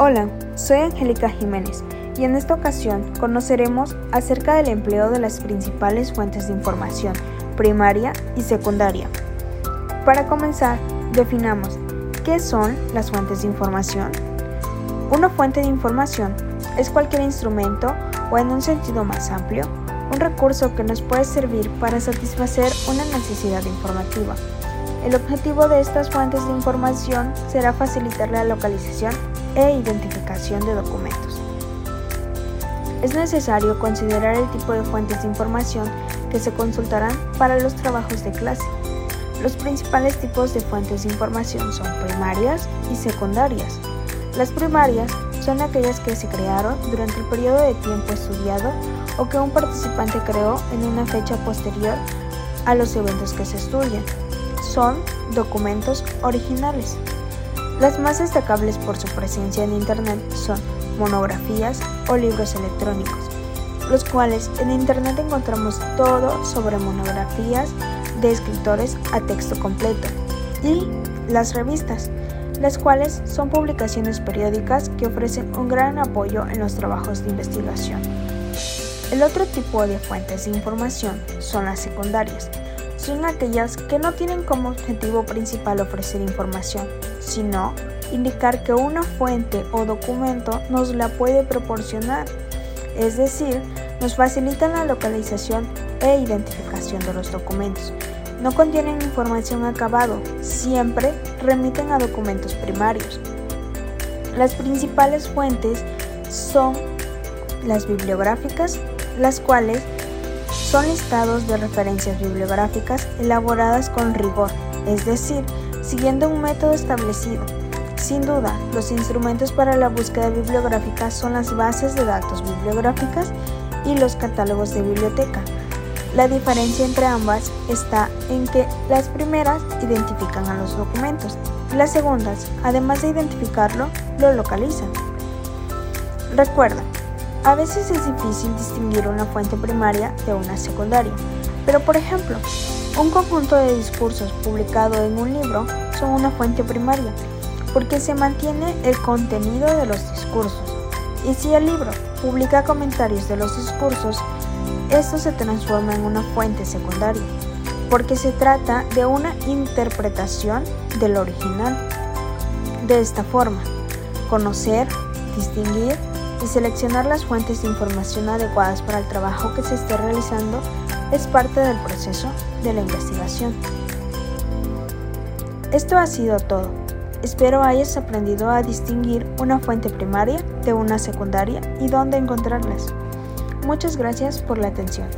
Hola, soy Angélica Jiménez y en esta ocasión conoceremos acerca del empleo de las principales fuentes de información primaria y secundaria. Para comenzar, definamos qué son las fuentes de información. Una fuente de información es cualquier instrumento o en un sentido más amplio, un recurso que nos puede servir para satisfacer una necesidad informativa. El objetivo de estas fuentes de información será facilitar la localización e identificación de documentos. Es necesario considerar el tipo de fuentes de información que se consultarán para los trabajos de clase. Los principales tipos de fuentes de información son primarias y secundarias. Las primarias son aquellas que se crearon durante el periodo de tiempo estudiado o que un participante creó en una fecha posterior a los eventos que se estudian. Son documentos originales. Las más destacables por su presencia en Internet son monografías o libros electrónicos, los cuales en Internet encontramos todo sobre monografías de escritores a texto completo, y las revistas, las cuales son publicaciones periódicas que ofrecen un gran apoyo en los trabajos de investigación. El otro tipo de fuentes de información son las secundarias, son aquellas que no tienen como objetivo principal ofrecer información, sino indicar que una fuente o documento nos la puede proporcionar, es decir, nos facilitan la localización e identificación de los documentos. No contienen información acabado, siempre remiten a documentos primarios. Las principales fuentes son las bibliográficas, las cuales son listados de referencias bibliográficas elaboradas con rigor, es decir, siguiendo un método establecido. Sin duda, los instrumentos para la búsqueda bibliográfica son las bases de datos bibliográficas y los catálogos de biblioteca. La diferencia entre ambas está en que las primeras identifican a los documentos y las segundas, además de identificarlo, lo localizan. Recuerda, a veces es difícil distinguir una fuente primaria de una secundaria, pero por ejemplo, un conjunto de discursos publicado en un libro son una fuente primaria, porque se mantiene el contenido de los discursos. Y si el libro publica comentarios de los discursos, esto se transforma en una fuente secundaria, porque se trata de una interpretación del original. De esta forma, conocer, distinguir y seleccionar las fuentes de información adecuadas para el trabajo que se esté realizando es parte del proceso de la investigación. Esto ha sido todo. Espero hayas aprendido a distinguir una fuente primaria de una secundaria y dónde encontrarlas. Muchas gracias por la atención.